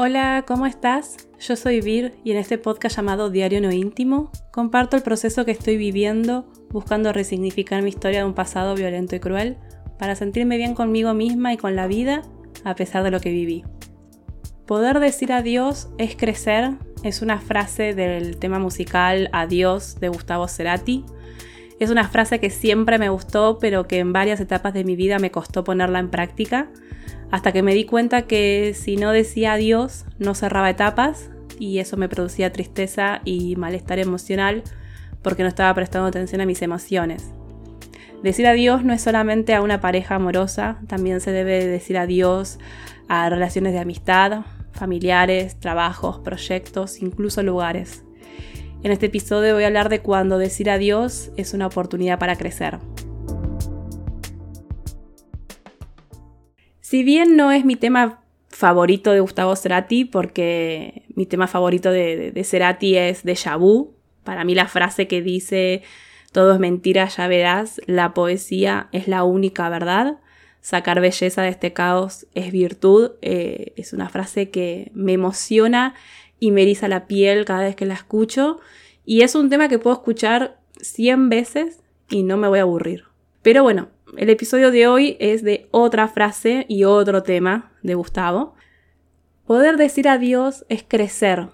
Hola, ¿cómo estás? Yo soy Vir y en este podcast llamado Diario No Íntimo comparto el proceso que estoy viviendo buscando resignificar mi historia de un pasado violento y cruel para sentirme bien conmigo misma y con la vida a pesar de lo que viví. Poder decir adiós es crecer es una frase del tema musical Adiós de Gustavo Cerati. Es una frase que siempre me gustó pero que en varias etapas de mi vida me costó ponerla en práctica hasta que me di cuenta que si no decía adiós no cerraba etapas y eso me producía tristeza y malestar emocional porque no estaba prestando atención a mis emociones. Decir adiós no es solamente a una pareja amorosa, también se debe decir adiós a relaciones de amistad, familiares, trabajos, proyectos, incluso lugares. En este episodio voy a hablar de cuando decir adiós es una oportunidad para crecer. Si bien no es mi tema favorito de Gustavo Cerati, porque mi tema favorito de, Cerati es de Vu. Para mí la frase que dice todo es mentira, ya verás, la poesía es la única verdad. Sacar belleza de este caos es virtud. Eh, es una frase que me emociona y me eriza la piel cada vez que la escucho. Y es un tema que puedo escuchar 100 veces y no me voy a aburrir. Pero bueno, el episodio de hoy es de otra frase y otro tema de Gustavo. Poder decir adiós es crecer.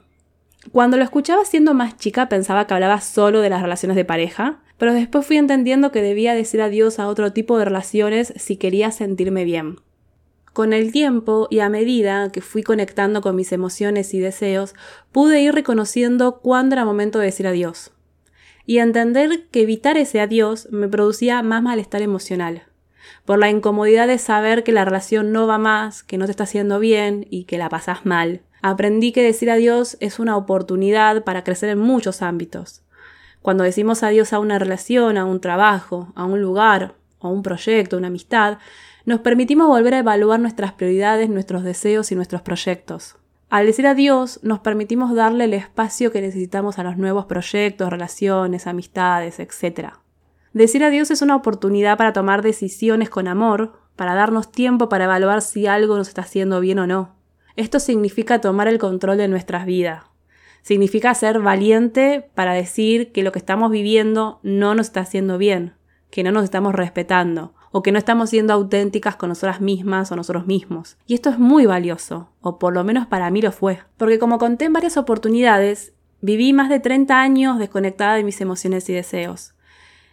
Cuando lo escuchaba siendo más chica pensaba que hablaba solo de las relaciones de pareja, pero después fui entendiendo que debía decir adiós a otro tipo de relaciones si quería sentirme bien. Con el tiempo y a medida que fui conectando con mis emociones y deseos, pude ir reconociendo cuándo era momento de decir adiós y entender que evitar ese adiós me producía más malestar emocional, por la incomodidad de saber que la relación no va más, que no te está haciendo bien y que la pasas mal. Aprendí que decir adiós es una oportunidad para crecer en muchos ámbitos. Cuando decimos adiós a una relación, a un trabajo, a un lugar, a un proyecto, una amistad, nos permitimos volver a evaluar nuestras prioridades, nuestros deseos y nuestros proyectos. Al decir adiós, nos permitimos darle el espacio que necesitamos a los nuevos proyectos, relaciones, amistades, etc. Decir adiós es una oportunidad para tomar decisiones con amor, para darnos tiempo para evaluar si algo nos está haciendo bien o no. Esto significa tomar el control de nuestras vidas. Significa ser valiente para decir que lo que estamos viviendo no nos está haciendo bien, que no nos estamos respetando, o que no estamos siendo auténticas con nosotras mismas o nosotros mismos. Y esto es muy valioso, o por lo menos para mí lo fue. Porque como conté en varias oportunidades, viví más de 30 años desconectada de mis emociones y deseos.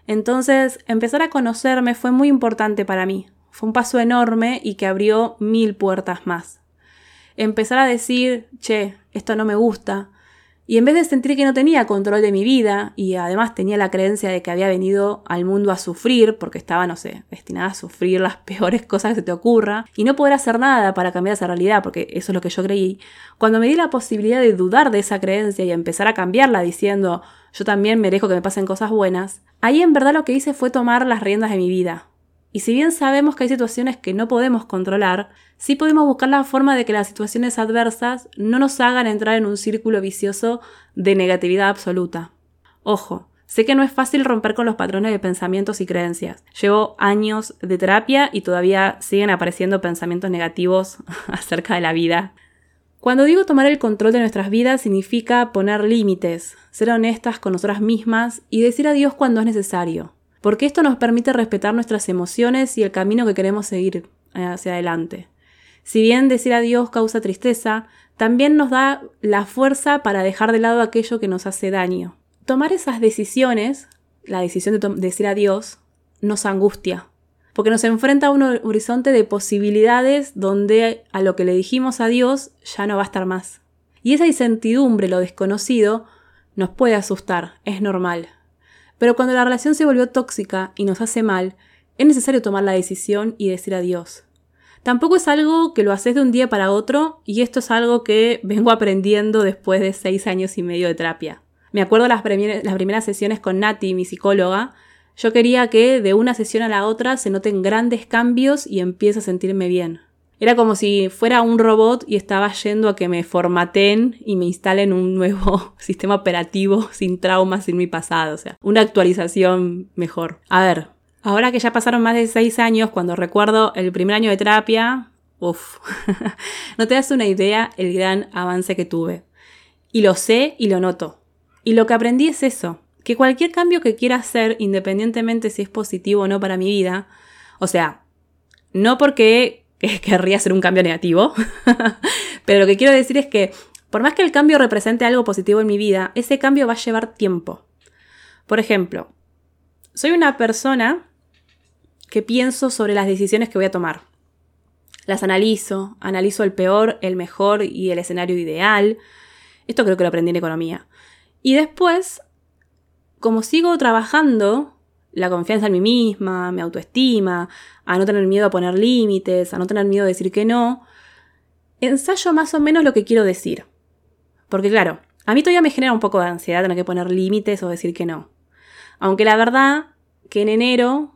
Entonces, empezar a conocerme fue muy importante para mí. Fue un paso enorme y que abrió mil puertas más. Empezar a decir, che, esto no me gusta, y en vez de sentir que no tenía control de mi vida y además tenía la creencia de que había venido al mundo a sufrir, porque estaba, no sé, destinada a sufrir las peores cosas que se te ocurra, y no poder hacer nada para cambiar esa realidad, porque eso es lo que yo creí, cuando me di la posibilidad de dudar de esa creencia y empezar a cambiarla diciendo yo también merezco que me pasen cosas buenas, ahí en verdad lo que hice fue tomar las riendas de mi vida. Y si bien sabemos que hay situaciones que no podemos controlar, sí podemos buscar la forma de que las situaciones adversas no nos hagan entrar en un círculo vicioso de negatividad absoluta. Ojo, sé que no es fácil romper con los patrones de pensamientos y creencias. Llevo años de terapia y todavía siguen apareciendo pensamientos negativos acerca de la vida. Cuando digo tomar el control de nuestras vidas significa poner límites, ser honestas con nosotras mismas y decir adiós cuando es necesario porque esto nos permite respetar nuestras emociones y el camino que queremos seguir eh, hacia adelante. Si bien decir adiós causa tristeza, también nos da la fuerza para dejar de lado aquello que nos hace daño. Tomar esas decisiones, la decisión de decir adiós, nos angustia, porque nos enfrenta a un horizonte de posibilidades donde a lo que le dijimos adiós ya no va a estar más. Y esa incertidumbre, lo desconocido, nos puede asustar, es normal. Pero cuando la relación se volvió tóxica y nos hace mal, es necesario tomar la decisión y decir adiós. Tampoco es algo que lo haces de un día para otro y esto es algo que vengo aprendiendo después de seis años y medio de terapia. Me acuerdo las, las primeras sesiones con Nati, mi psicóloga. Yo quería que de una sesión a la otra se noten grandes cambios y empiece a sentirme bien. Era como si fuera un robot y estaba yendo a que me formaten y me instalen un nuevo sistema operativo sin traumas, sin mi pasado, o sea, una actualización mejor. A ver, ahora que ya pasaron más de seis años, cuando recuerdo el primer año de terapia, Uf, no te das una idea el gran avance que tuve. Y lo sé y lo noto. Y lo que aprendí es eso, que cualquier cambio que quiera hacer, independientemente si es positivo o no para mi vida, o sea, no porque querría hacer un cambio negativo, pero lo que quiero decir es que por más que el cambio represente algo positivo en mi vida, ese cambio va a llevar tiempo. Por ejemplo, soy una persona que pienso sobre las decisiones que voy a tomar. Las analizo, analizo el peor, el mejor y el escenario ideal. Esto creo que lo aprendí en economía. Y después, como sigo trabajando la confianza en mí misma, mi autoestima, a no tener miedo a poner límites, a no tener miedo a decir que no, ensayo más o menos lo que quiero decir. Porque claro, a mí todavía me genera un poco de ansiedad tener que poner límites o decir que no. Aunque la verdad que en enero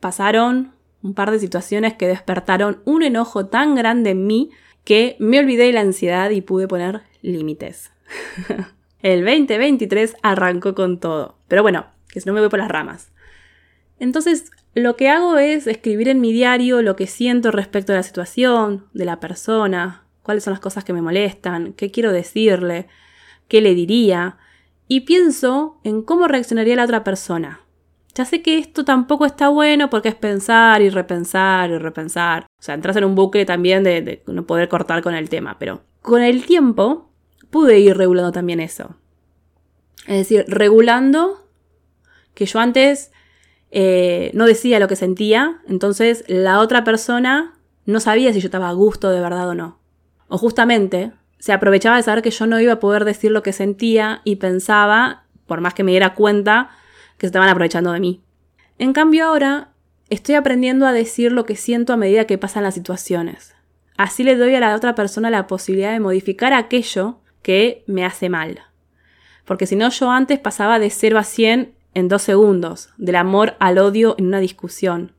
pasaron un par de situaciones que despertaron un enojo tan grande en mí que me olvidé de la ansiedad y pude poner límites. El 2023 arrancó con todo. Pero bueno, que si no me voy por las ramas. Entonces, lo que hago es escribir en mi diario lo que siento respecto a la situación, de la persona, cuáles son las cosas que me molestan, qué quiero decirle, qué le diría, y pienso en cómo reaccionaría la otra persona. Ya sé que esto tampoco está bueno porque es pensar y repensar y repensar. O sea, entras en un bucle también de, de no poder cortar con el tema, pero con el tiempo pude ir regulando también eso. Es decir, regulando que yo antes eh, no decía lo que sentía, entonces la otra persona no sabía si yo estaba a gusto de verdad o no. O justamente se aprovechaba de saber que yo no iba a poder decir lo que sentía y pensaba, por más que me diera cuenta, que se estaban aprovechando de mí. En cambio ahora estoy aprendiendo a decir lo que siento a medida que pasan las situaciones. Así le doy a la otra persona la posibilidad de modificar aquello que me hace mal. Porque si no, yo antes pasaba de 0 a 100 en dos segundos, del amor al odio en una discusión.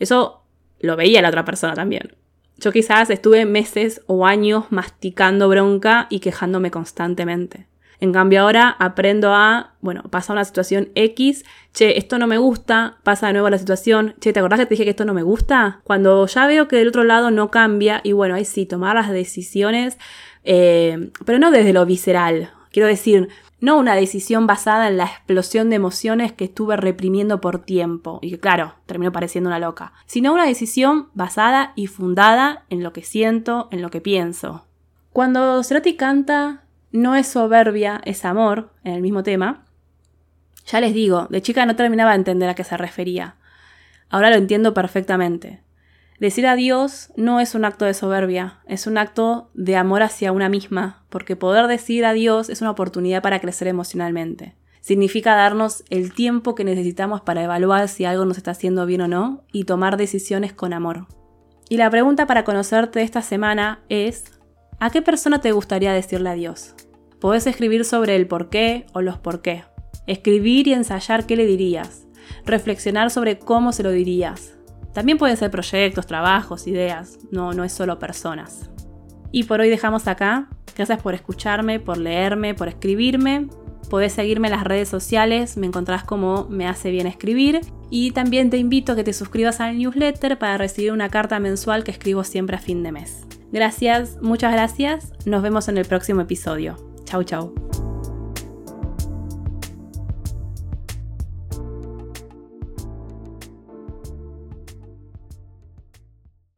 Eso lo veía la otra persona también. Yo quizás estuve meses o años masticando bronca y quejándome constantemente. En cambio ahora aprendo a, bueno, pasa una situación X, che, esto no me gusta, pasa de nuevo la situación, che, ¿te acordás que te dije que esto no me gusta? Cuando ya veo que del otro lado no cambia, y bueno, ahí sí, tomar las decisiones, eh, pero no desde lo visceral. Quiero decir, no una decisión basada en la explosión de emociones que estuve reprimiendo por tiempo y que claro, terminó pareciendo una loca, sino una decisión basada y fundada en lo que siento, en lo que pienso. Cuando Cerati canta No es soberbia, es amor, en el mismo tema, ya les digo, de chica no terminaba de entender a qué se refería. Ahora lo entiendo perfectamente. Decir adiós no es un acto de soberbia, es un acto de amor hacia una misma, porque poder decir adiós es una oportunidad para crecer emocionalmente. Significa darnos el tiempo que necesitamos para evaluar si algo nos está haciendo bien o no y tomar decisiones con amor. Y la pregunta para conocerte esta semana es, ¿a qué persona te gustaría decirle adiós? Podés escribir sobre el por qué o los por qué. Escribir y ensayar qué le dirías. Reflexionar sobre cómo se lo dirías también pueden ser proyectos, trabajos, ideas, no, no es solo personas. Y por hoy dejamos acá. Gracias por escucharme, por leerme, por escribirme. Podés seguirme en las redes sociales, me encontrás como Me hace bien escribir. Y también te invito a que te suscribas al newsletter para recibir una carta mensual que escribo siempre a fin de mes. Gracias, muchas gracias. Nos vemos en el próximo episodio. Chau, chau.